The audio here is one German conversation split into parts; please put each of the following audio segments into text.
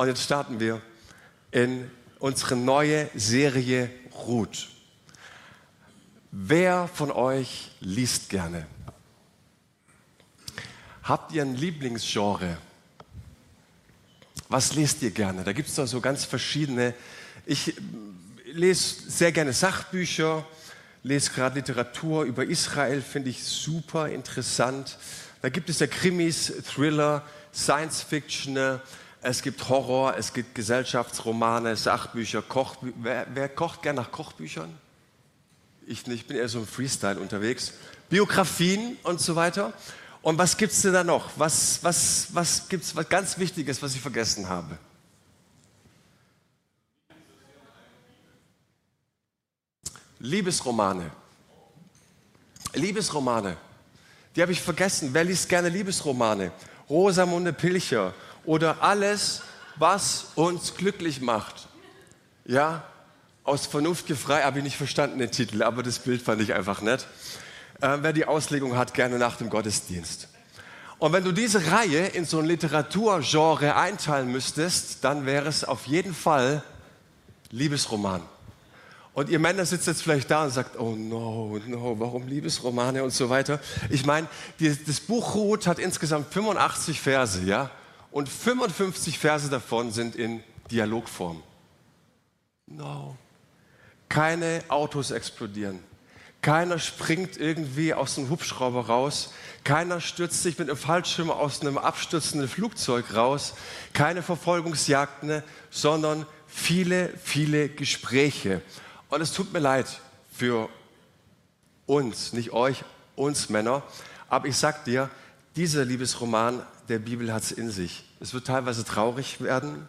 Und jetzt starten wir in unsere neue Serie Ruth. Wer von euch liest gerne? Habt ihr ein Lieblingsgenre? Was lest ihr gerne? Da gibt es doch so ganz verschiedene. Ich lese sehr gerne Sachbücher, lese gerade Literatur über Israel, finde ich super interessant. Da gibt es ja Krimis, Thriller, Science Fiction, es gibt Horror, es gibt Gesellschaftsromane, Sachbücher, Kochbücher. Wer, wer, kocht gern nach Kochbüchern? Ich ich bin eher so im Freestyle unterwegs. Biografien und so weiter. Und was gibt es denn da noch? Was, was, was gibt es was ganz Wichtiges, was ich vergessen habe? Liebesromane. Liebesromane. Die habe ich vergessen. Wer liest gerne Liebesromane? Rosamunde Pilcher oder alles, was uns glücklich macht. Ja, aus Vernunft gefrei habe ich nicht verstanden den Titel, aber das Bild fand ich einfach nett. Äh, wer die Auslegung hat, gerne nach dem Gottesdienst. Und wenn du diese Reihe in so ein Literaturgenre einteilen müsstest, dann wäre es auf jeden Fall Liebesroman. Und ihr Männer sitzt jetzt vielleicht da und sagt, oh no, no, warum Liebesromane und so weiter. Ich meine, das Buch Ruth hat insgesamt 85 Verse, ja? Und 55 Verse davon sind in Dialogform. No. Keine Autos explodieren. Keiner springt irgendwie aus dem Hubschrauber raus. Keiner stürzt sich mit einem Fallschirm aus einem abstürzenden Flugzeug raus. Keine Verfolgungsjagden, sondern viele, viele Gespräche. Und es tut mir leid für uns, nicht euch, uns Männer. Aber ich sag dir, dieser Liebesroman der Bibel hat es in sich. Es wird teilweise traurig werden.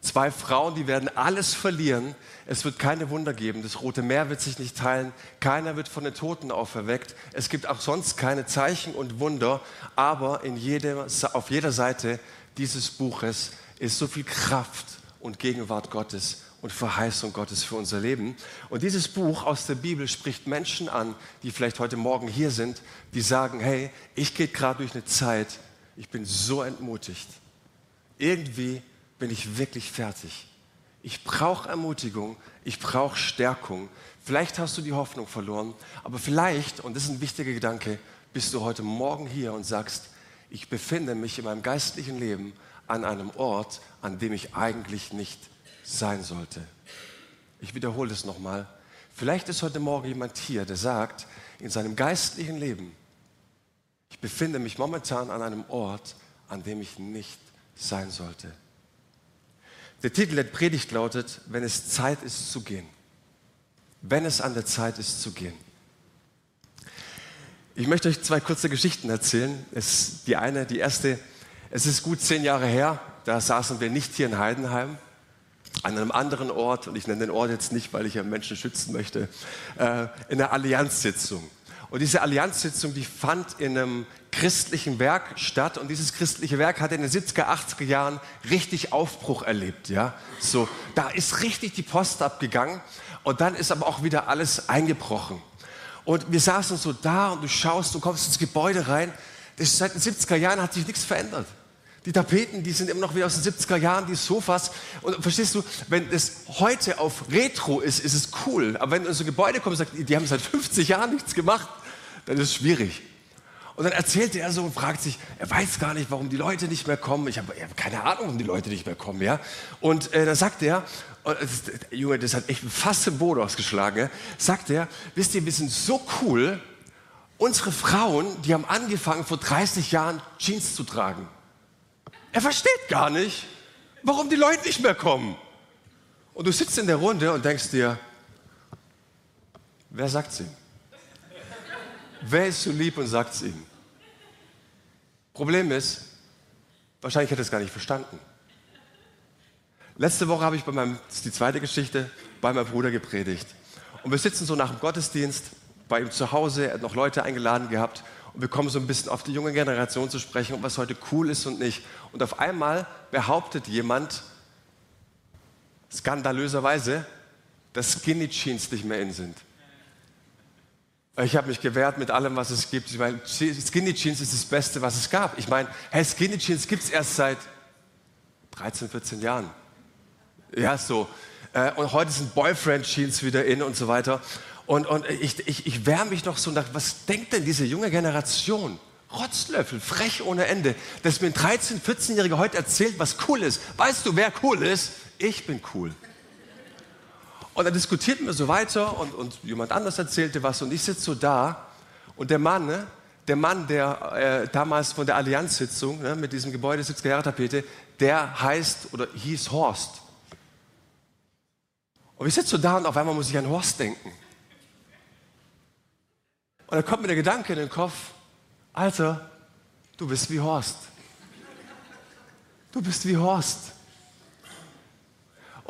Zwei Frauen, die werden alles verlieren. Es wird keine Wunder geben. Das Rote Meer wird sich nicht teilen. Keiner wird von den Toten auferweckt. Es gibt auch sonst keine Zeichen und Wunder. Aber in jedem, auf jeder Seite dieses Buches ist so viel Kraft und Gegenwart Gottes und Verheißung Gottes für unser Leben. Und dieses Buch aus der Bibel spricht Menschen an, die vielleicht heute Morgen hier sind, die sagen, hey, ich gehe gerade durch eine Zeit, ich bin so entmutigt. Irgendwie bin ich wirklich fertig. Ich brauche Ermutigung, ich brauche Stärkung. Vielleicht hast du die Hoffnung verloren, aber vielleicht, und das ist ein wichtiger Gedanke, bist du heute Morgen hier und sagst, ich befinde mich in meinem geistlichen Leben an einem Ort, an dem ich eigentlich nicht sein sollte. Ich wiederhole es nochmal. Vielleicht ist heute Morgen jemand hier, der sagt, in seinem geistlichen Leben, ich befinde mich momentan an einem Ort, an dem ich nicht sein sollte. Der Titel der Predigt lautet, wenn es Zeit ist zu gehen. Wenn es an der Zeit ist zu gehen. Ich möchte euch zwei kurze Geschichten erzählen. Es, die eine, die erste, es ist gut zehn Jahre her, da saßen wir nicht hier in Heidenheim, an einem anderen Ort, und ich nenne den Ort jetzt nicht, weil ich ja Menschen schützen möchte, äh, in einer Allianzsitzung. Und diese Allianzsitzung, die fand in einem christlichen Werk statt. Und dieses christliche Werk hat in den 70er, 80er Jahren richtig Aufbruch erlebt. Ja? So, da ist richtig die Post abgegangen. Und dann ist aber auch wieder alles eingebrochen. Und wir saßen so da und du schaust, du kommst ins Gebäude rein. Das, seit den 70er Jahren hat sich nichts verändert. Die Tapeten, die sind immer noch wie aus den 70er Jahren, die Sofas. Und verstehst du, wenn es heute auf Retro ist, ist es cool. Aber wenn du in so ein Gebäude kommst sagst, die haben seit 50 Jahren nichts gemacht, dann ist es schwierig. Und dann erzählte er so und fragt sich, er weiß gar nicht, warum die Leute nicht mehr kommen. Ich habe hab keine Ahnung, warum die Leute nicht mehr kommen. Ja? Und äh, da sagt er, und das, Junge, das hat echt fast den Boden ausgeschlagen, ja? sagt er, wisst ihr, wir sind so cool, unsere Frauen, die haben angefangen vor 30 Jahren Jeans zu tragen. Er versteht gar nicht, warum die Leute nicht mehr kommen. Und du sitzt in der Runde und denkst dir, wer sagt ihm? Wer ist so lieb und sagt es ihm? Problem ist, wahrscheinlich hat er es gar nicht verstanden. Letzte Woche habe ich bei meinem, das ist die zweite Geschichte, bei meinem Bruder gepredigt. Und wir sitzen so nach dem Gottesdienst bei ihm zu Hause, er hat noch Leute eingeladen gehabt und wir kommen so ein bisschen auf die junge Generation zu sprechen und was heute cool ist und nicht. Und auf einmal behauptet jemand skandalöserweise, dass Skinny Jeans nicht mehr in sind. Ich habe mich gewehrt mit allem, was es gibt. Ich meine, Skinny Jeans ist das Beste, was es gab. Ich meine, hey, Skinny Jeans gibt es erst seit 13, 14 Jahren. Ja, so. Äh, und heute sind Boyfriend-Jeans wieder in und so weiter. Und, und ich, ich, ich wärme mich noch so nach, was denkt denn diese junge Generation? Rotzlöffel, frech ohne Ende, dass mir ein 13-, 14-Jähriger heute erzählt, was cool ist. Weißt du, wer cool ist? Ich bin cool. Und dann diskutierten wir so weiter und, und jemand anders erzählte was und ich sitze so da und der Mann, ne, der Mann, der äh, damals von der Allianzsitzung ne, mit diesem Gebäude 70er Jahre Tapete, der heißt oder hieß Horst. Und ich sitze so da und auf einmal muss ich an Horst denken. Und dann kommt mir der Gedanke in den Kopf, Alter, du bist wie Horst. Du bist wie Horst.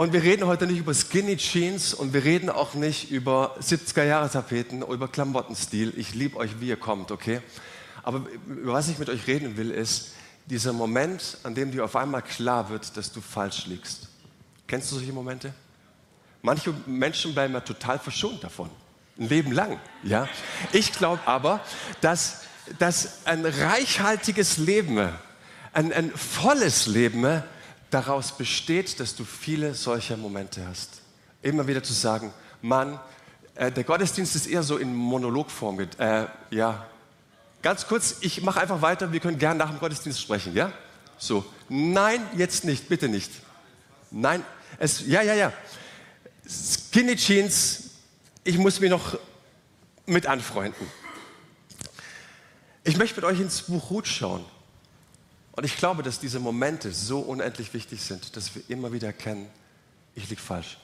Und wir reden heute nicht über Skinny Jeans und wir reden auch nicht über 70er-Jahre-Tapeten, über Klamottenstil. Ich liebe euch, wie ihr kommt, okay? Aber über was ich mit euch reden will, ist dieser Moment, an dem dir auf einmal klar wird, dass du falsch liegst. Kennst du solche Momente? Manche Menschen bleiben ja total verschont davon. Ein Leben lang, ja? Ich glaube aber, dass, dass ein reichhaltiges Leben, ein, ein volles Leben daraus besteht, dass du viele solcher Momente hast. Immer wieder zu sagen, Mann, äh, der Gottesdienst ist eher so in Monologform. Äh, ja, ganz kurz, ich mache einfach weiter. Wir können gerne nach dem Gottesdienst sprechen, ja? So, nein, jetzt nicht, bitte nicht. Nein, es, ja, ja, ja. Skinny Jeans, ich muss mich noch mit anfreunden. Ich möchte mit euch ins Buch Ruth schauen. Und ich glaube, dass diese Momente so unendlich wichtig sind, dass wir immer wieder erkennen, ich liege falsch.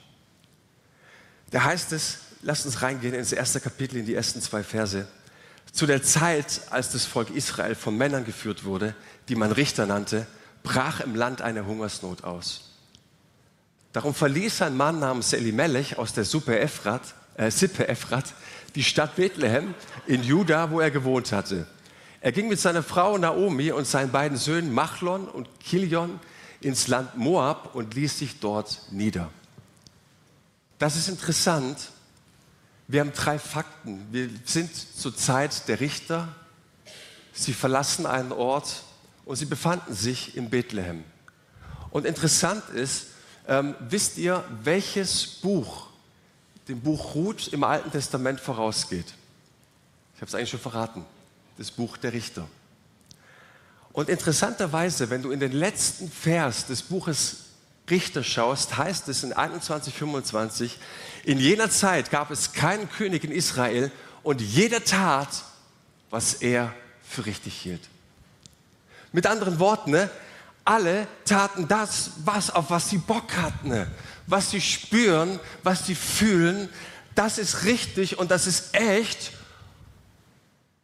Da heißt es, lasst uns reingehen ins erste Kapitel, in die ersten zwei Verse. Zu der Zeit, als das Volk Israel von Männern geführt wurde, die man Richter nannte, brach im Land eine Hungersnot aus. Darum verließ ein Mann namens Elimelech aus der Suppe Ephrat, äh, Sippe Ephrat die Stadt Bethlehem in Juda, wo er gewohnt hatte. Er ging mit seiner Frau Naomi und seinen beiden Söhnen Machlon und Kilion ins Land Moab und ließ sich dort nieder. Das ist interessant. Wir haben drei Fakten. Wir sind zur Zeit der Richter. Sie verlassen einen Ort und sie befanden sich in Bethlehem. Und interessant ist, ähm, wisst ihr, welches Buch dem Buch Ruth im Alten Testament vorausgeht? Ich habe es eigentlich schon verraten das Buch der Richter. Und interessanterweise, wenn du in den letzten Vers des Buches Richter schaust, heißt es in 21,25, in jener Zeit gab es keinen König in Israel und jeder tat, was er für richtig hielt. Mit anderen Worten, ne, alle taten das, was, auf was sie Bock hatten, ne, was sie spüren, was sie fühlen. Das ist richtig und das ist echt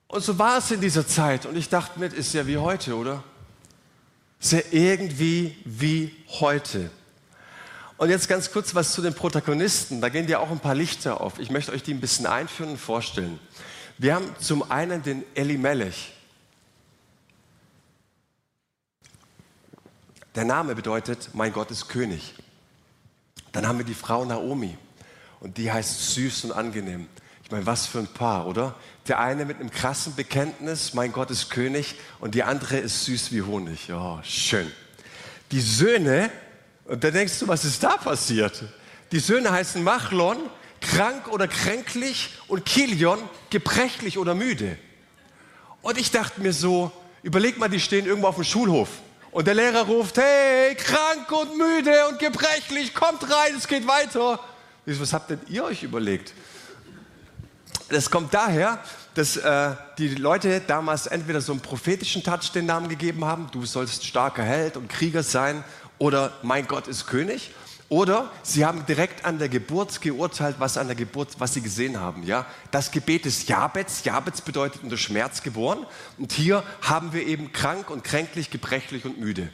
und so war es in dieser Zeit. Und ich dachte mir, ist ja wie heute, oder? Ist ja irgendwie wie heute. Und jetzt ganz kurz was zu den Protagonisten. Da gehen ja auch ein paar Lichter auf. Ich möchte euch die ein bisschen einführen und vorstellen. Wir haben zum einen den Elimelech. Der Name bedeutet, mein Gott ist König. Dann haben wir die Frau Naomi. Und die heißt süß und angenehm. Ich meine, was für ein Paar, oder? Der eine mit einem krassen Bekenntnis, mein Gott ist König, und die andere ist süß wie Honig. Oh, schön. Die Söhne, und da denkst du, was ist da passiert? Die Söhne heißen Machlon, krank oder kränklich, und Kilion, gebrechlich oder müde. Und ich dachte mir so, überleg mal, die stehen irgendwo auf dem Schulhof. Und der Lehrer ruft, hey, krank und müde und gebrechlich, kommt rein, es geht weiter. Was habt denn ihr euch überlegt? Das kommt daher, dass äh, die Leute damals entweder so einen prophetischen Touch den Namen gegeben haben, du sollst starker Held und Krieger sein, oder mein Gott ist König. Oder sie haben direkt an der Geburt geurteilt, was an der Geburt, was sie gesehen haben. Ja, das Gebet des Jabets. Jabets bedeutet unter Schmerz geboren. Und hier haben wir eben krank und kränklich, gebrechlich und müde.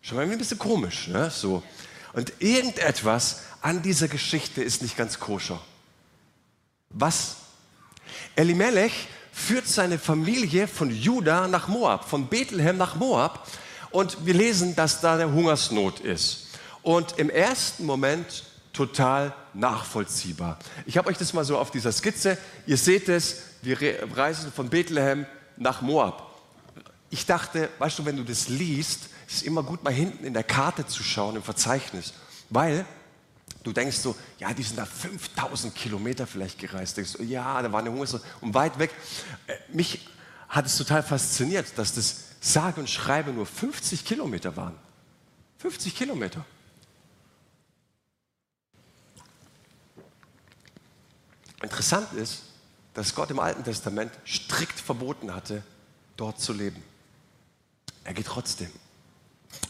Schon mal ein bisschen komisch, ne? So. Und irgendetwas an dieser Geschichte ist nicht ganz koscher. Was Elimelech führt seine Familie von Juda nach Moab, von Bethlehem nach Moab. Und wir lesen, dass da eine Hungersnot ist. Und im ersten Moment total nachvollziehbar. Ich habe euch das mal so auf dieser Skizze. Ihr seht es, wir reisen von Bethlehem nach Moab. Ich dachte, weißt du, wenn du das liest, Es ist immer gut, mal hinten in der Karte zu schauen, im Verzeichnis, weil du denkst so, ja, die sind da 5000 Kilometer vielleicht gereist. Denkst du, ja, da war eine Hungersnot und weit weg. Äh, mich hat es total fasziniert, dass das sage und schreibe nur 50 Kilometer waren. 50 Kilometer. Interessant ist, dass Gott im Alten Testament strikt verboten hatte, dort zu leben. Er geht trotzdem.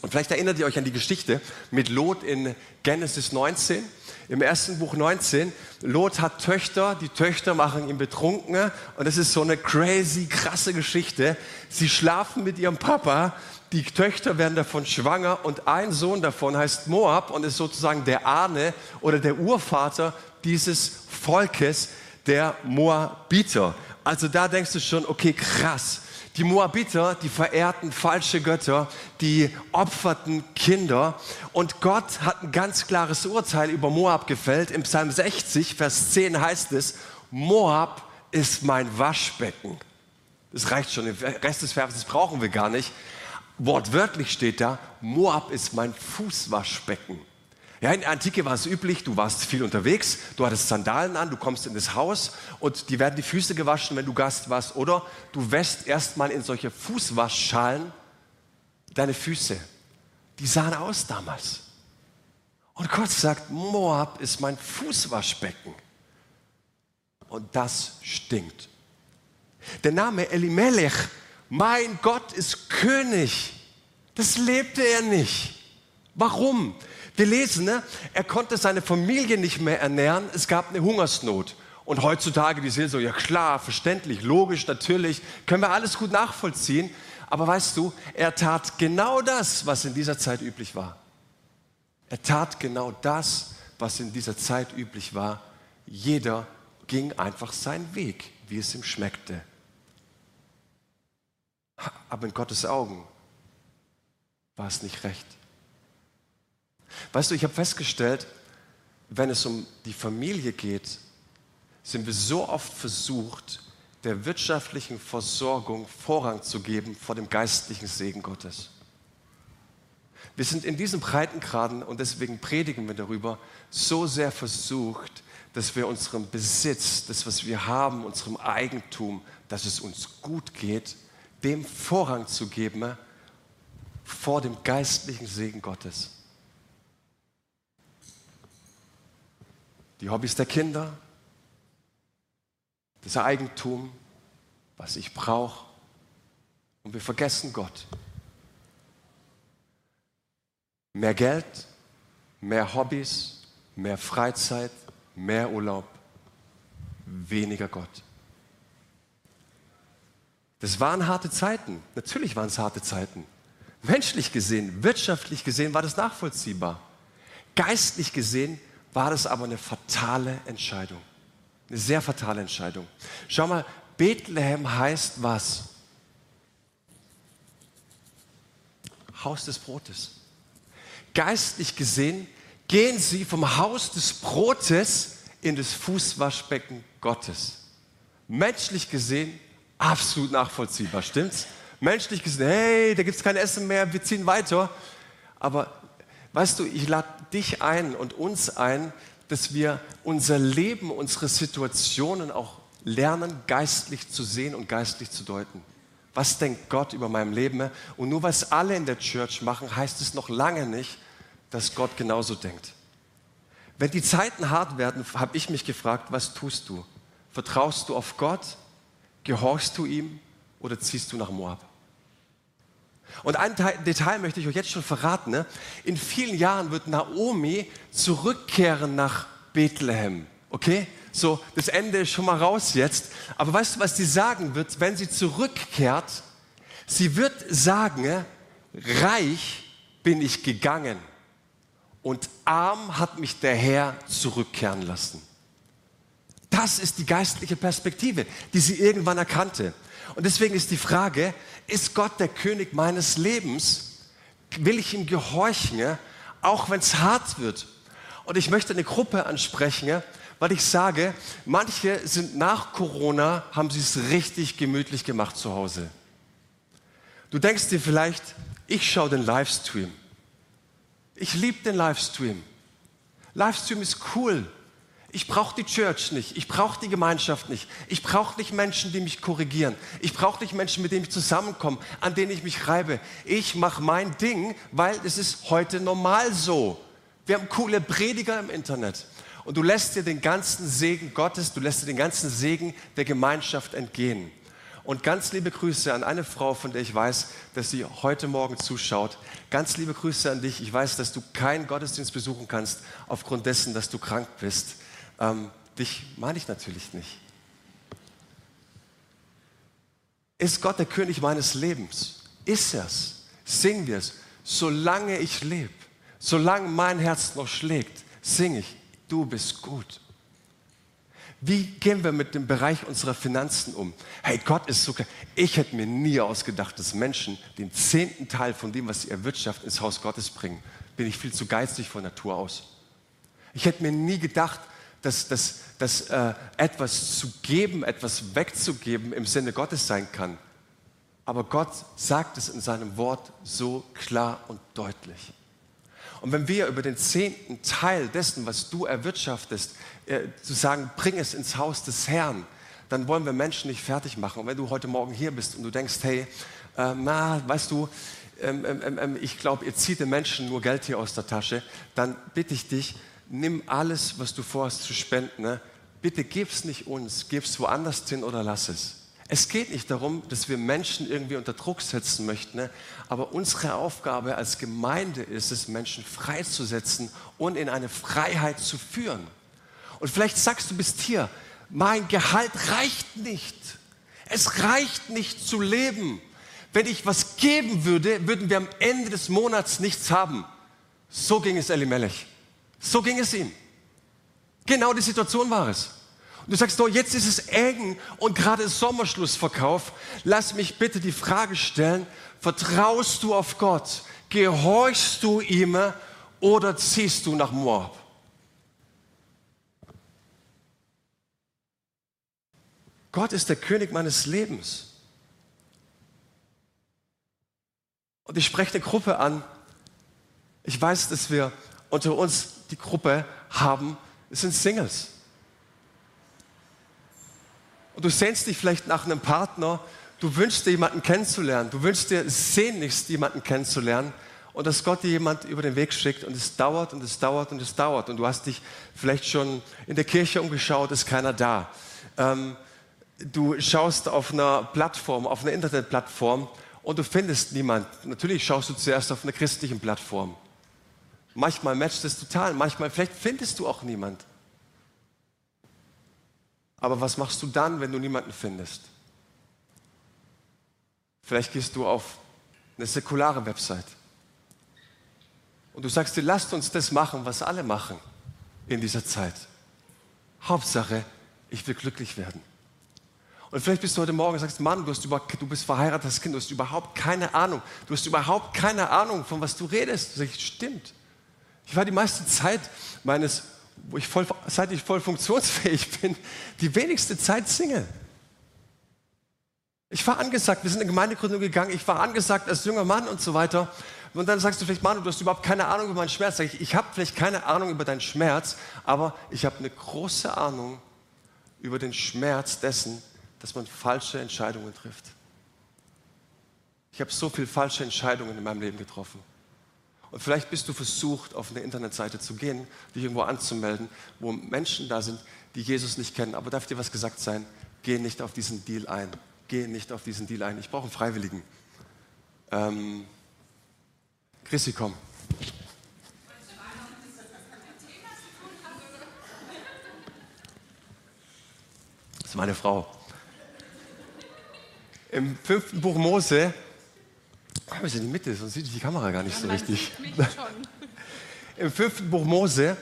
Und vielleicht erinnert ihr euch an die Geschichte mit Lot in Genesis 19. Im ersten Buch 19, Lot hat Töchter, die Töchter machen ihn betrunken und das ist so eine crazy, krasse Geschichte. Sie schlafen mit ihrem Papa, die Töchter werden davon schwanger und ein Sohn davon heißt Moab und ist sozusagen der Ahne oder der Urvater dieses Volkes, der Moabiter. Also da denkst du schon, okay, krass. Die Moabiter, die verehrten falsche Götter, die opferten Kinder. Und Gott hat ein ganz klares Urteil über Moab gefällt. Im Psalm 60, Vers 10 heißt es, Moab ist mein Waschbecken. Das reicht schon, den Rest des Verses brauchen wir gar nicht. Wortwörtlich steht da, Moab ist mein Fußwaschbecken. Ja, in der Antike war es üblich, du warst viel unterwegs, du hattest Sandalen an, du kommst in das Haus und die werden die Füße gewaschen, wenn du Gast warst. Oder du wäschst erstmal in solche Fußwaschschalen deine Füße. Die sahen aus damals. Und Gott sagt, Moab ist mein Fußwaschbecken. Und das stinkt. Der Name Elimelech, mein Gott ist König, das lebte er nicht. Warum? Wir lesen, ne? er konnte seine Familie nicht mehr ernähren, es gab eine Hungersnot. Und heutzutage, die so, ja klar, verständlich, logisch, natürlich, können wir alles gut nachvollziehen. Aber weißt du, er tat genau das, was in dieser Zeit üblich war. Er tat genau das, was in dieser Zeit üblich war. Jeder ging einfach seinen Weg, wie es ihm schmeckte. Aber in Gottes Augen war es nicht recht. Weißt du, ich habe festgestellt, wenn es um die Familie geht, sind wir so oft versucht, der wirtschaftlichen Versorgung Vorrang zu geben vor dem geistlichen Segen Gottes. Wir sind in diesen Breitengraden und deswegen predigen wir darüber, so sehr versucht, dass wir unserem Besitz, das, was wir haben, unserem Eigentum, dass es uns gut geht, dem Vorrang zu geben vor dem geistlichen Segen Gottes. Die Hobbys der Kinder, das Eigentum, was ich brauche. Und wir vergessen Gott. Mehr Geld, mehr Hobbys, mehr Freizeit, mehr Urlaub, weniger Gott. Das waren harte Zeiten. Natürlich waren es harte Zeiten. Menschlich gesehen, wirtschaftlich gesehen war das nachvollziehbar. Geistlich gesehen war das aber eine fatale Entscheidung. Eine sehr fatale Entscheidung. Schau mal, Bethlehem heißt was? Haus des Brotes. Geistlich gesehen gehen sie vom Haus des Brotes in das Fußwaschbecken Gottes. Menschlich gesehen absolut nachvollziehbar, stimmt's? Menschlich gesehen, hey, da gibt es kein Essen mehr, wir ziehen weiter. Aber weißt du, ich lade dich ein und uns ein, dass wir unser Leben, unsere Situationen auch lernen, geistlich zu sehen und geistlich zu deuten. Was denkt Gott über mein Leben? Und nur was alle in der Church machen, heißt es noch lange nicht, dass Gott genauso denkt. Wenn die Zeiten hart werden, habe ich mich gefragt, was tust du? Vertraust du auf Gott? Gehorchst du ihm oder ziehst du nach Moab? Und ein Detail möchte ich euch jetzt schon verraten. Ne? In vielen Jahren wird Naomi zurückkehren nach Bethlehem. Okay? So, das Ende ist schon mal raus jetzt. Aber weißt du, was sie sagen wird, wenn sie zurückkehrt? Sie wird sagen, reich bin ich gegangen und arm hat mich der Herr zurückkehren lassen. Das ist die geistliche Perspektive, die sie irgendwann erkannte. Und deswegen ist die Frage, ist Gott der König meines Lebens? Will ich ihm gehorchen, auch wenn es hart wird? Und ich möchte eine Gruppe ansprechen, weil ich sage, manche sind nach Corona, haben sie es richtig gemütlich gemacht zu Hause. Du denkst dir vielleicht, Ich schaue den Livestream. Ich liebe den Livestream. Livestream ist cool. Ich brauche die Church nicht. Ich brauche die Gemeinschaft nicht. Ich brauche nicht Menschen, die mich korrigieren. Ich brauche nicht Menschen, mit denen ich zusammenkomme, an denen ich mich reibe. Ich mache mein Ding, weil es ist heute normal so. Wir haben coole Prediger im Internet. Und du lässt dir den ganzen Segen Gottes, du lässt dir den ganzen Segen der Gemeinschaft entgehen. Und ganz liebe Grüße an eine Frau, von der ich weiß, dass sie heute Morgen zuschaut. Ganz liebe Grüße an dich. Ich weiß, dass du keinen Gottesdienst besuchen kannst aufgrund dessen, dass du krank bist. Ähm, dich meine ich natürlich nicht. Ist Gott der König meines Lebens? Ist er's? Singen wir es. Solange ich lebe, solange mein Herz noch schlägt, singe ich, du bist gut. Wie gehen wir mit dem Bereich unserer Finanzen um? Hey, Gott ist so. Ich hätte mir nie ausgedacht, dass Menschen den zehnten Teil von dem, was sie erwirtschaften, ins Haus Gottes bringen. Bin ich viel zu geizig von Natur aus. Ich hätte mir nie gedacht, dass, dass, dass äh, etwas zu geben, etwas wegzugeben im Sinne Gottes sein kann. Aber Gott sagt es in seinem Wort so klar und deutlich. Und wenn wir über den zehnten Teil dessen, was du erwirtschaftest, äh, zu sagen, bring es ins Haus des Herrn, dann wollen wir Menschen nicht fertig machen. Und wenn du heute Morgen hier bist und du denkst, hey, äh, na, weißt du, ähm, ähm, ähm, ähm ich glaube, ihr zieht den Menschen nur Geld hier aus der Tasche, dann bitte ich dich, nimm alles, was du vorhast zu spenden. Ne? Bitte gib's nicht uns, gib's woanders hin oder lass es. Es geht nicht darum, dass wir Menschen irgendwie unter Druck setzen möchten, ne? aber unsere Aufgabe als Gemeinde ist es, Menschen freizusetzen und in eine Freiheit zu führen. Und vielleicht sagst du, bist hier, mein Gehalt reicht nicht. Es reicht nicht zu leben. Wenn ich was geben würde, würden wir am Ende des Monats nichts haben. So ging es Elimelech. So ging es ihm. Genau die Situation war es. Und du sagst, oh, jetzt ist es eng und gerade Sommerschlussverkauf. Lass mich bitte die Frage stellen, vertraust du auf Gott? Gehorchst du ihm oder ziehst du nach Moab? Gott ist der König meines Lebens. Und ich spreche eine Gruppe an. Ich weiß, dass wir unter uns die Gruppe haben, sind Singles. Und du sehnst dich vielleicht nach einem Partner, du wünschst dir jemanden kennenzulernen, du wünschst dir sehnlichst jemanden kennenzulernen und dass Gott dir jemand über den Weg schickt und es dauert und es dauert und es dauert und du hast dich vielleicht schon in der Kirche umgeschaut, ist keiner da. Ähm, du schaust auf einer Plattform, auf einer Internetplattform und du findest niemanden. Natürlich schaust du zuerst auf einer christlichen Plattform. Manchmal matcht es total, manchmal vielleicht findest du auch niemanden. Aber was machst du dann, wenn du niemanden findest? Vielleicht gehst du auf eine säkulare Website und du sagst dir, lasst uns das machen, was alle machen in dieser Zeit. Hauptsache, ich will glücklich werden. Und vielleicht bist du heute Morgen und sagst, Mann, du, hast über, du bist verheiratetes Kind, du hast überhaupt keine Ahnung. Du hast überhaupt keine Ahnung, von was du redest. Du sagst, stimmt. Ich war die meiste Zeit meines wo ich voll, seit ich voll funktionsfähig bin, die wenigste Zeit Single. Ich war angesagt, wir sind in Gemeindegründung gegangen, ich war angesagt als junger Mann und so weiter. Und dann sagst du vielleicht, Manu, du hast überhaupt keine Ahnung über meinen Schmerz. Sag ich, ich habe vielleicht keine Ahnung über deinen Schmerz, aber ich habe eine große Ahnung über den Schmerz dessen, dass man falsche Entscheidungen trifft. Ich habe so viele falsche Entscheidungen in meinem Leben getroffen. Und vielleicht bist du versucht, auf eine Internetseite zu gehen, dich irgendwo anzumelden, wo Menschen da sind, die Jesus nicht kennen. Aber darf dir was gesagt sein? Geh nicht auf diesen Deal ein. Geh nicht auf diesen Deal ein. Ich brauche einen Freiwilligen. Ähm, Chrissy, komm. Das ist meine Frau. Im fünften Buch Mose Komm jetzt in die Mitte, sonst sieht die Kamera gar nicht ja, so richtig. Im fünften Buch Mose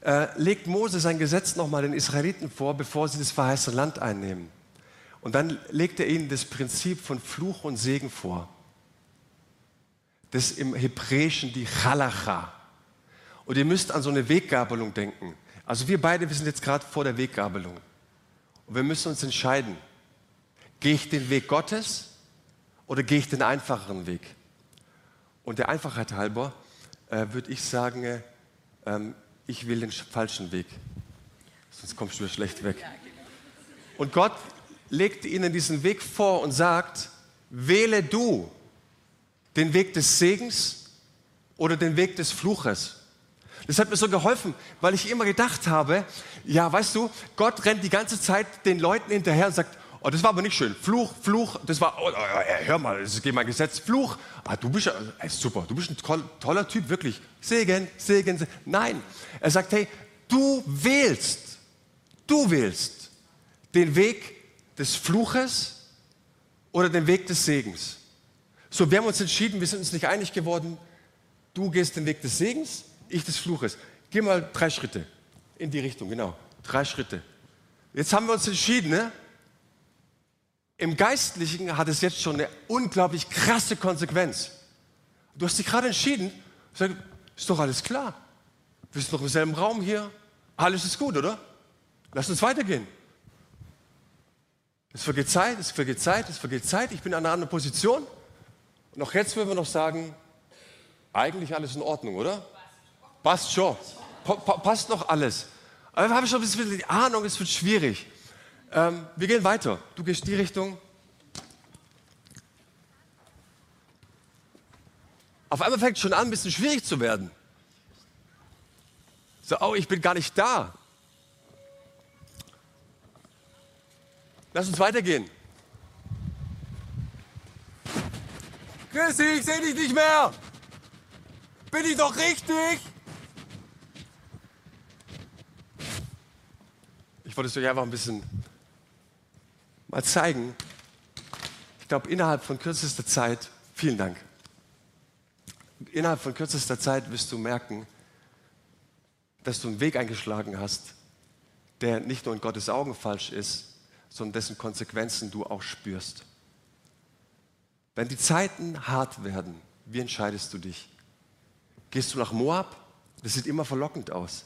äh, legt Mose sein Gesetz nochmal den Israeliten vor, bevor sie das verheißene Land einnehmen. Und dann legt er ihnen das Prinzip von Fluch und Segen vor. Das im Hebräischen die Chalacha. Und ihr müsst an so eine Weggabelung denken. Also wir beide, wir sind jetzt gerade vor der Weggabelung. Und wir müssen uns entscheiden. Gehe ich den Weg Gottes oder gehe ich den einfacheren Weg? Und der Einfachheit halber äh, würde ich sagen, äh, ähm, ich will den falschen Weg. Sonst kommst du schlecht weg. Und Gott legt ihnen diesen Weg vor und sagt, wähle du den Weg des Segens oder den Weg des Fluches. Das hat mir so geholfen, weil ich immer gedacht habe, ja, weißt du, Gott rennt die ganze Zeit den Leuten hinterher und sagt, oh, das war aber nicht schön. Fluch, Fluch, das war, oh, oh, hör mal, das ist gegen mein Gesetz. Fluch, ah, du bist ey, super, du bist ein toll, toller Typ, wirklich. Segen, Segen, Segen. Nein, er sagt, hey, du wählst, du wählst den Weg des Fluches oder den Weg des Segens. So, wir haben uns entschieden, wir sind uns nicht einig geworden. Du gehst den Weg des Segens, ich des Fluches. Geh mal drei Schritte in die Richtung, genau. Drei Schritte. Jetzt haben wir uns entschieden, ne? Im Geistlichen hat es jetzt schon eine unglaublich krasse Konsequenz. Du hast dich gerade entschieden, sag, ist doch alles klar. Wir sind noch im selben Raum hier. Alles ist gut, oder? Lass uns weitergehen. Es vergeht Zeit, es vergeht Zeit, es vergeht Zeit. Ich bin an einer anderen Position. Und auch jetzt würden wir noch sagen, eigentlich alles in Ordnung, oder? Passt schon. Pa passt noch alles. Aber wir haben schon ein bisschen die Ahnung, es wird schwierig. Ähm, wir gehen weiter. Du gehst die Richtung. Auf einmal fängt es schon an, ein bisschen schwierig zu werden. So, oh, ich bin gar nicht da. Lass uns weitergehen. Chrissy, ich sehe dich nicht mehr. Bin ich doch richtig? Ich wollte es euch einfach ein bisschen mal zeigen. Ich glaube, innerhalb von kürzester Zeit, vielen Dank, innerhalb von kürzester Zeit wirst du merken, dass du einen Weg eingeschlagen hast, der nicht nur in Gottes Augen falsch ist, sondern dessen Konsequenzen du auch spürst. Wenn die Zeiten hart werden, wie entscheidest du dich? Gehst du nach Moab? Das sieht immer verlockend aus.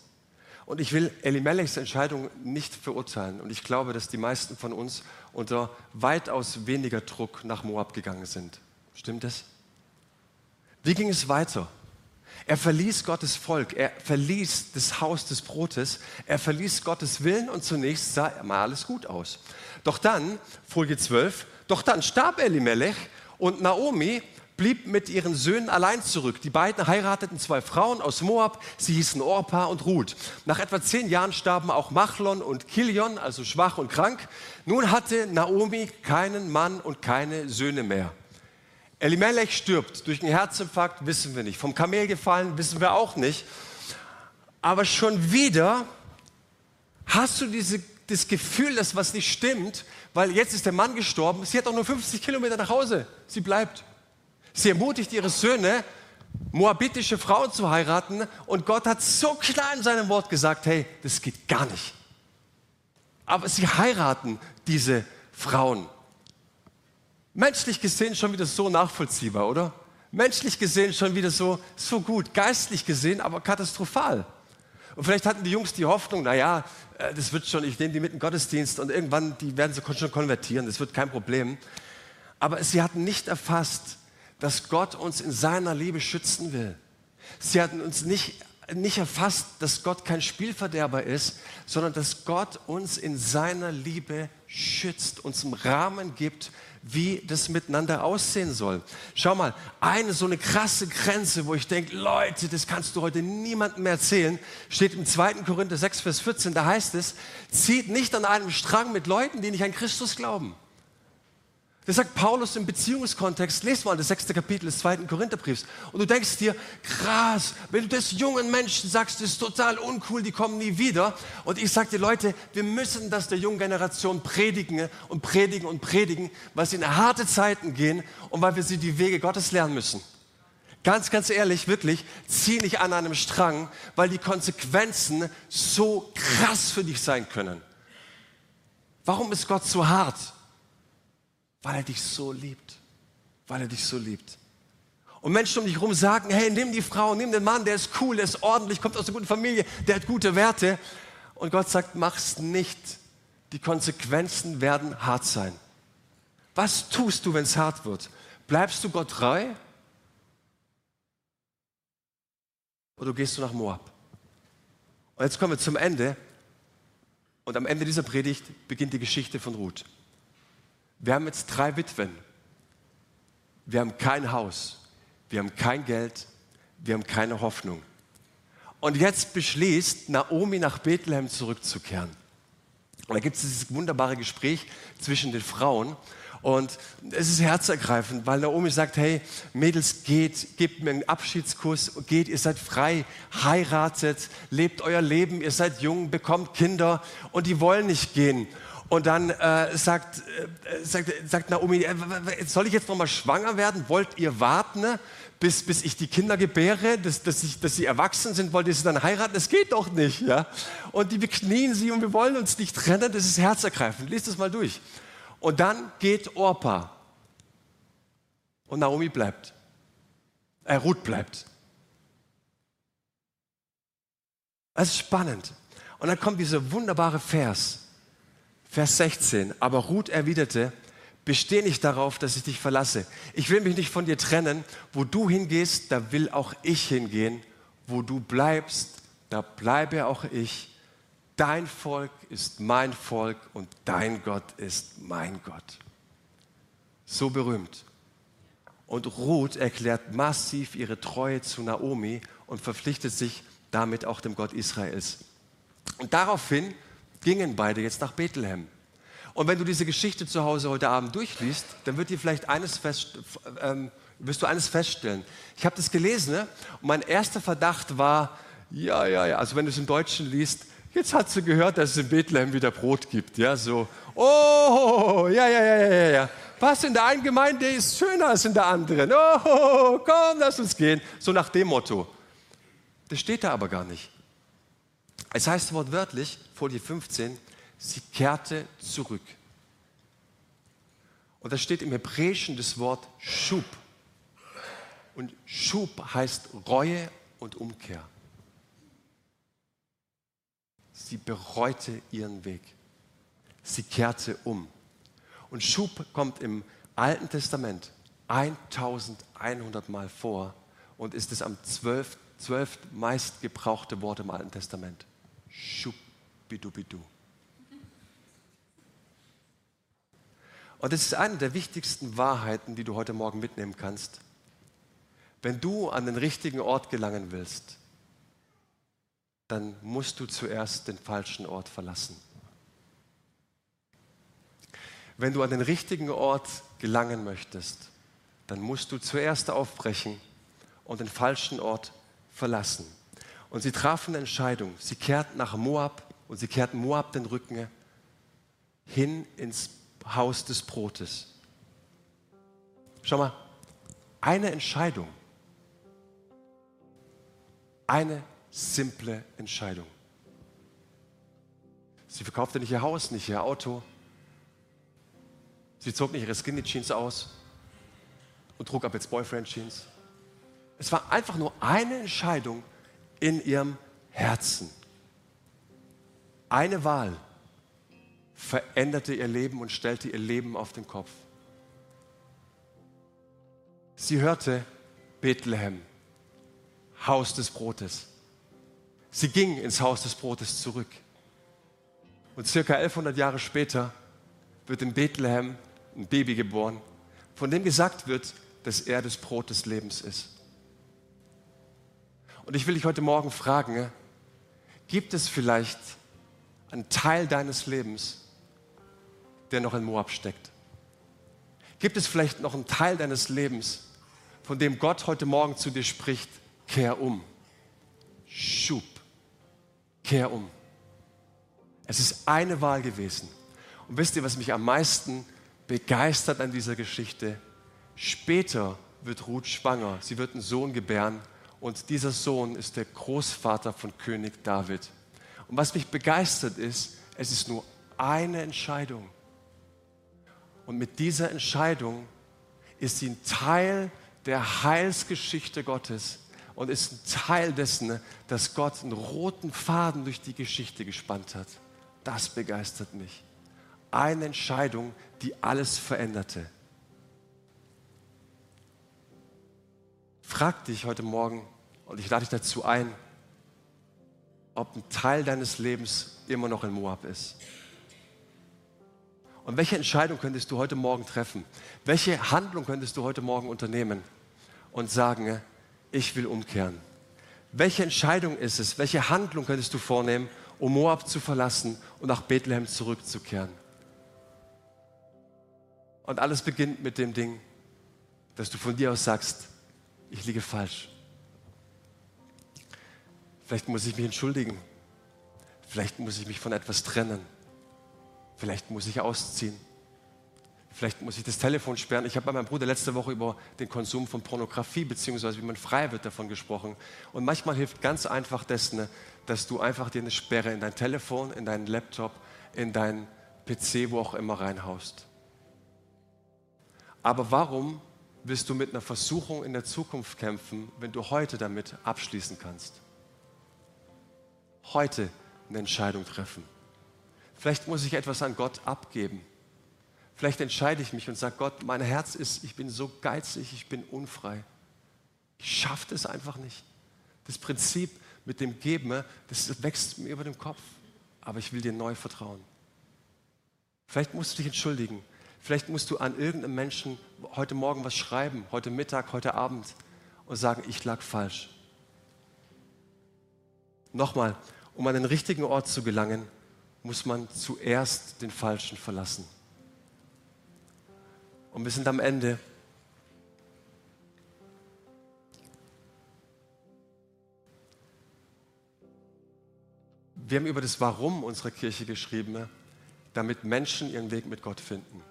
Und ich will Elimelechs Entscheidung nicht verurteilen. Und ich glaube, dass die meisten von uns unter weitaus weniger Druck nach Moab gegangen sind. Stimmt das? Wie ging es weiter? Er verließ Gottes Volk, er verließ das Haus des Brotes, er verließ Gottes Willen und zunächst sah mal alles gut aus. Doch dann, Folie 12, doch dann starb Elimelech und Naomi blieb mit ihren Söhnen allein zurück. Die beiden heirateten zwei Frauen aus Moab, sie hießen Orpa und Ruth. Nach etwa zehn Jahren starben auch Machlon und Kilion, also schwach und krank. Nun hatte Naomi keinen Mann und keine Söhne mehr. Elimelech stirbt durch einen Herzinfarkt, wissen wir nicht. Vom Kamel gefallen, wissen wir auch nicht. Aber schon wieder hast du diese, das Gefühl, dass was nicht stimmt, weil jetzt ist der Mann gestorben. Sie hat auch nur 50 Kilometer nach Hause. Sie bleibt. Sie ermutigt ihre Söhne, moabitische Frauen zu heiraten und Gott hat so klar in seinem Wort gesagt, hey, das geht gar nicht. Aber sie heiraten diese Frauen. Menschlich gesehen schon wieder so nachvollziehbar, oder? Menschlich gesehen schon wieder so, so gut, geistlich gesehen aber katastrophal. Und vielleicht hatten die Jungs die Hoffnung, naja, äh, das wird schon, ich nehme die mit in den Gottesdienst und irgendwann, die werden sie schon konvertieren, das wird kein Problem. Aber sie hatten nicht erfasst, dass Gott uns in seiner Liebe schützen will. Sie hatten uns nicht, nicht erfasst, dass Gott kein Spielverderber ist, sondern dass Gott uns in seiner Liebe schützt, uns einen Rahmen gibt, wie das miteinander aussehen soll. Schau mal, eine so eine krasse Grenze, wo ich denke, Leute, das kannst du heute niemandem mehr erzählen, steht im 2. Korinther 6, Vers 14, da heißt es, zieht nicht an einem Strang mit Leuten, die nicht an Christus glauben. Das sagt Paulus im Beziehungskontext. Lest mal das sechste Kapitel des zweiten Korintherbriefs. Und du denkst dir, krass, wenn du das jungen Menschen sagst, das ist total uncool, die kommen nie wieder. Und ich sage dir, Leute, wir müssen das der jungen Generation predigen und predigen und predigen, weil sie in harte Zeiten gehen und weil wir sie die Wege Gottes lernen müssen. Ganz, ganz ehrlich, wirklich, zieh nicht an einem Strang, weil die Konsequenzen so krass für dich sein können. Warum ist Gott so hart? Weil er dich so liebt. Weil er dich so liebt. Und Menschen um dich herum sagen, hey, nimm die Frau, nimm den Mann, der ist cool, der ist ordentlich, kommt aus einer guten Familie, der hat gute Werte. Und Gott sagt, mach's nicht. Die Konsequenzen werden hart sein. Was tust du, wenn es hart wird? Bleibst du Gott treu? oder gehst du nach Moab? Und jetzt kommen wir zum Ende. Und am Ende dieser Predigt beginnt die Geschichte von Ruth. Wir haben jetzt drei Witwen. Wir haben kein Haus. Wir haben kein Geld. Wir haben keine Hoffnung. Und jetzt beschließt Naomi nach Bethlehem zurückzukehren. Und da gibt es dieses wunderbare Gespräch zwischen den Frauen. Und es ist herzergreifend, weil Naomi sagt, hey, Mädels, geht, gebt mir einen Abschiedskuss, geht, ihr seid frei, heiratet, lebt euer Leben, ihr seid jung, bekommt Kinder und die wollen nicht gehen. Und dann äh, sagt, äh, sagt, sagt Naomi, äh, soll ich jetzt nochmal schwanger werden? Wollt ihr warten, ne? bis, bis ich die Kinder gebäre, dass, dass, ich, dass sie erwachsen sind? Wollt ihr sie dann heiraten? Das geht doch nicht. Ja? Und die beknien sie und wir wollen uns nicht trennen. Das ist herzergreifend. Lies das mal durch. Und dann geht Orpa. Und Naomi bleibt. Äh, Ruth bleibt. Das ist spannend. Und dann kommt dieser wunderbare Vers, Vers 16. Aber Ruth erwiderte, besteh nicht darauf, dass ich dich verlasse. Ich will mich nicht von dir trennen. Wo du hingehst, da will auch ich hingehen. Wo du bleibst, da bleibe auch ich dein Volk ist mein Volk und dein Gott ist mein Gott. So berühmt. Und Ruth erklärt massiv ihre Treue zu Naomi und verpflichtet sich damit auch dem Gott Israels. Und daraufhin gingen beide jetzt nach Bethlehem. Und wenn du diese Geschichte zu Hause heute Abend durchliest, dann wird dir vielleicht eines fest, ähm, wirst du eines feststellen. Ich habe das gelesen ne? und mein erster Verdacht war, ja, ja, ja, also wenn du es im Deutschen liest, Jetzt hat sie gehört, dass es in Bethlehem wieder Brot gibt. Ja, so, oh, ja, ja, ja, ja, ja. Was in der einen Gemeinde ist schöner als in der anderen. Oh, komm, lass uns gehen. So nach dem Motto. Das steht da aber gar nicht. Es heißt wortwörtlich, Folie 15, sie kehrte zurück. Und da steht im Hebräischen das Wort Schub. Und Schub heißt Reue und Umkehr. Sie bereute ihren Weg. Sie kehrte um. Und Schub kommt im Alten Testament 1100 Mal vor und ist es am zwölf, zwölf meist gebrauchte Wort im Alten Testament. Schubidubidu. Und es ist eine der wichtigsten Wahrheiten, die du heute Morgen mitnehmen kannst. Wenn du an den richtigen Ort gelangen willst, dann musst du zuerst den falschen Ort verlassen. Wenn du an den richtigen Ort gelangen möchtest, dann musst du zuerst aufbrechen und den falschen Ort verlassen. Und sie trafen eine Entscheidung. Sie kehrten nach Moab und sie kehrten Moab den Rücken hin ins Haus des Brotes. Schau mal, eine Entscheidung, eine simple Entscheidung. Sie verkaufte nicht ihr Haus, nicht ihr Auto. Sie zog nicht ihre Skinny Jeans aus und trug ab jetzt Boyfriend Jeans. Es war einfach nur eine Entscheidung in ihrem Herzen. Eine Wahl veränderte ihr Leben und stellte ihr Leben auf den Kopf. Sie hörte Bethlehem, Haus des Brotes. Sie ging ins Haus des Brotes zurück. Und circa 1100 Jahre später wird in Bethlehem ein Baby geboren, von dem gesagt wird, dass er das Brot des Lebens ist. Und ich will dich heute Morgen fragen, gibt es vielleicht einen Teil deines Lebens, der noch in Moab steckt? Gibt es vielleicht noch einen Teil deines Lebens, von dem Gott heute Morgen zu dir spricht, kehr um, schub, kehr um. Es ist eine Wahl gewesen. Und wisst ihr, was mich am meisten begeistert an dieser Geschichte? Später wird Ruth schwanger. Sie wird einen Sohn gebären. Und dieser Sohn ist der Großvater von König David. Und was mich begeistert ist, es ist nur eine Entscheidung. Und mit dieser Entscheidung ist sie ein Teil der Heilsgeschichte Gottes und ist ein Teil dessen, dass Gott einen roten Faden durch die Geschichte gespannt hat. Das begeistert mich. Eine Entscheidung, die alles veränderte. Frag dich heute Morgen Und ich lade dich dazu ein, ob ein Teil deines Lebens immer noch in Moab ist. Und welche Entscheidung könntest du heute Morgen treffen? Welche Handlung könntest du heute Morgen unternehmen und sagen, ich will umkehren? Welche Entscheidung ist es? Welche Handlung könntest du vornehmen, um Moab zu verlassen und nach Bethlehem zurückzukehren? Und alles beginnt mit dem Ding, dass du von dir aus sagst, ich liege falsch. Vielleicht muss ich mich entschuldigen. Vielleicht muss ich mich von etwas trennen. Vielleicht muss ich ausziehen. Vielleicht muss ich das Telefon sperren. Ich habe bei meinem Bruder letzte Woche über den Konsum von Pornografie bzw. wie man frei wird davon gesprochen. Und manchmal hilft ganz einfach das, ne, dass du einfach dir eine Sperre in dein Telefon, in deinen Laptop, in deinen PC, wo auch immer reinhaust. Aber warum willst du mit einer Versuchung in der Zukunft kämpfen, wenn du heute damit abschließen kannst? heute eine Entscheidung treffen. Vielleicht muss ich etwas an Gott abgeben. Vielleicht entscheide ich mich und sage, Gott, mein Herz ist, ich bin so geizig, ich bin unfrei. Ich schaffe es einfach nicht. Das Prinzip mit dem Geben, das wächst mir über dem Kopf. Aber ich will dir neu vertrauen. Vielleicht musst du dich entschuldigen. Vielleicht musst du an irgendeinem Menschen heute Morgen was schreiben, heute Mittag, heute Abend und sagen, ich lag falsch. Nochmal, um an den richtigen Ort zu gelangen, muss man zuerst den Falschen verlassen. Und wir sind am Ende. Wir haben über das Warum unserer Kirche geschrieben, damit Menschen ihren Weg mit Gott finden.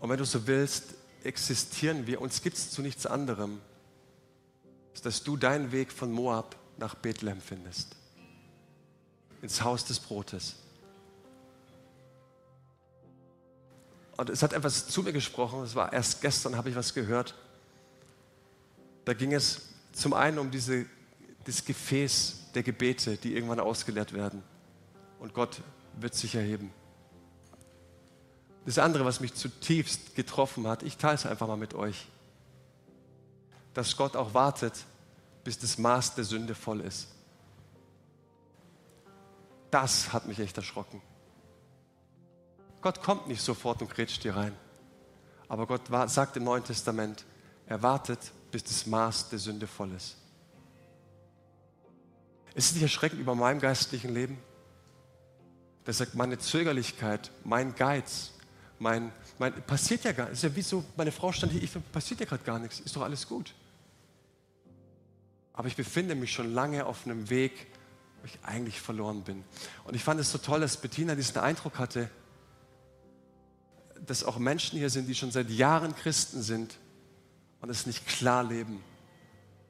Und wenn du so willst, existieren wir, uns gibt es zu nichts anderem, dass du deinen Weg von Moab nach Bethlehem findest. Ins Haus des Brotes. Und es hat etwas zu mir gesprochen, es war erst gestern, habe ich was gehört. Da ging es zum einen um diese, das Gefäß der Gebete, die irgendwann ausgeleert werden. Und Gott wird sich erheben. Das andere, was mich zutiefst getroffen hat, ich teile es einfach mal mit euch dass Gott auch wartet, bis das Maß der Sünde voll ist. Das hat mich echt erschrocken. Gott kommt nicht sofort und grätscht dir rein. Aber Gott sagt im Neuen Testament, er wartet, bis das Maß der Sünde voll ist. Ist es nicht erschreckend über meinem geistlichen Leben? Er sagt, meine Zögerlichkeit, mein Geiz, mein, mein passiert ja gar nichts. Ist ja wie so, meine Frau stand hier, ich passiert ja gerade gar nichts, ist doch alles gut aber ich befinde mich schon lange auf einem Weg, wo ich eigentlich verloren bin. Und ich fand es so toll, dass Bettina diesen Eindruck hatte, dass auch Menschen hier sind, die schon seit Jahren Christen sind und es nicht klar leben,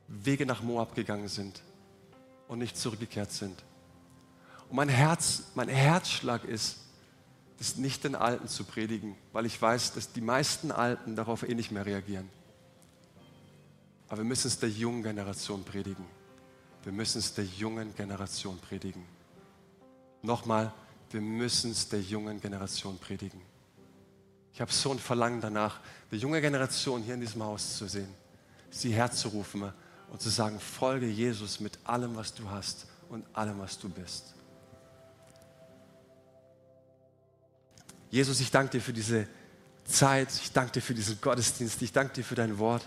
Wege nach Moab gegangen sind und nicht zurückgekehrt sind. Und mein Herz, mein Herzschlag ist, das nicht den Alten zu predigen, weil ich weiß, dass die meisten Alten darauf eh nicht mehr reagieren. Aber wir müssen es der jungen Generation predigen. Wir müssen es der jungen Generation predigen. Nochmal, wir müssen es der jungen Generation predigen. Ich habe so ein Verlangen danach, die junge Generation hier in diesem Haus zu sehen, sie herzurufen und zu sagen, folge Jesus mit allem, was du hast und allem, was du bist. Jesus, ich danke dir für diese Zeit, ich danke dir für diesen Gottesdienst, ich danke dir für dein Wort.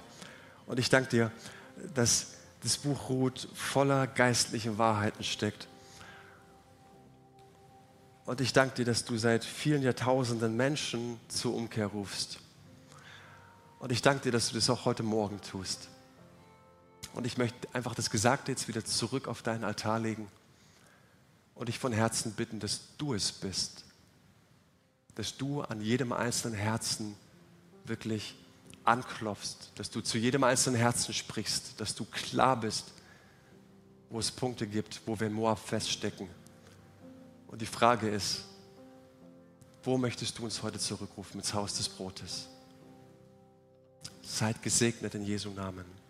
Und ich danke dir, dass das Buch Ruth voller geistlichen Wahrheiten steckt. Und ich danke dir, dass du seit vielen Jahrtausenden Menschen zur Umkehr rufst. Und ich danke dir, dass du das auch heute Morgen tust. Und ich möchte einfach das Gesagte jetzt wieder zurück auf deinen Altar legen und dich von Herzen bitten, dass du es bist. Dass du an jedem einzelnen Herzen wirklich anklopfst, dass du zu jedem einzelnen Herzen sprichst, dass du klar bist, wo es Punkte gibt, wo wir in Moab feststecken. Und die Frage ist, wo möchtest du uns heute zurückrufen ins Haus des Brotes? Seid gesegnet in Jesu Namen.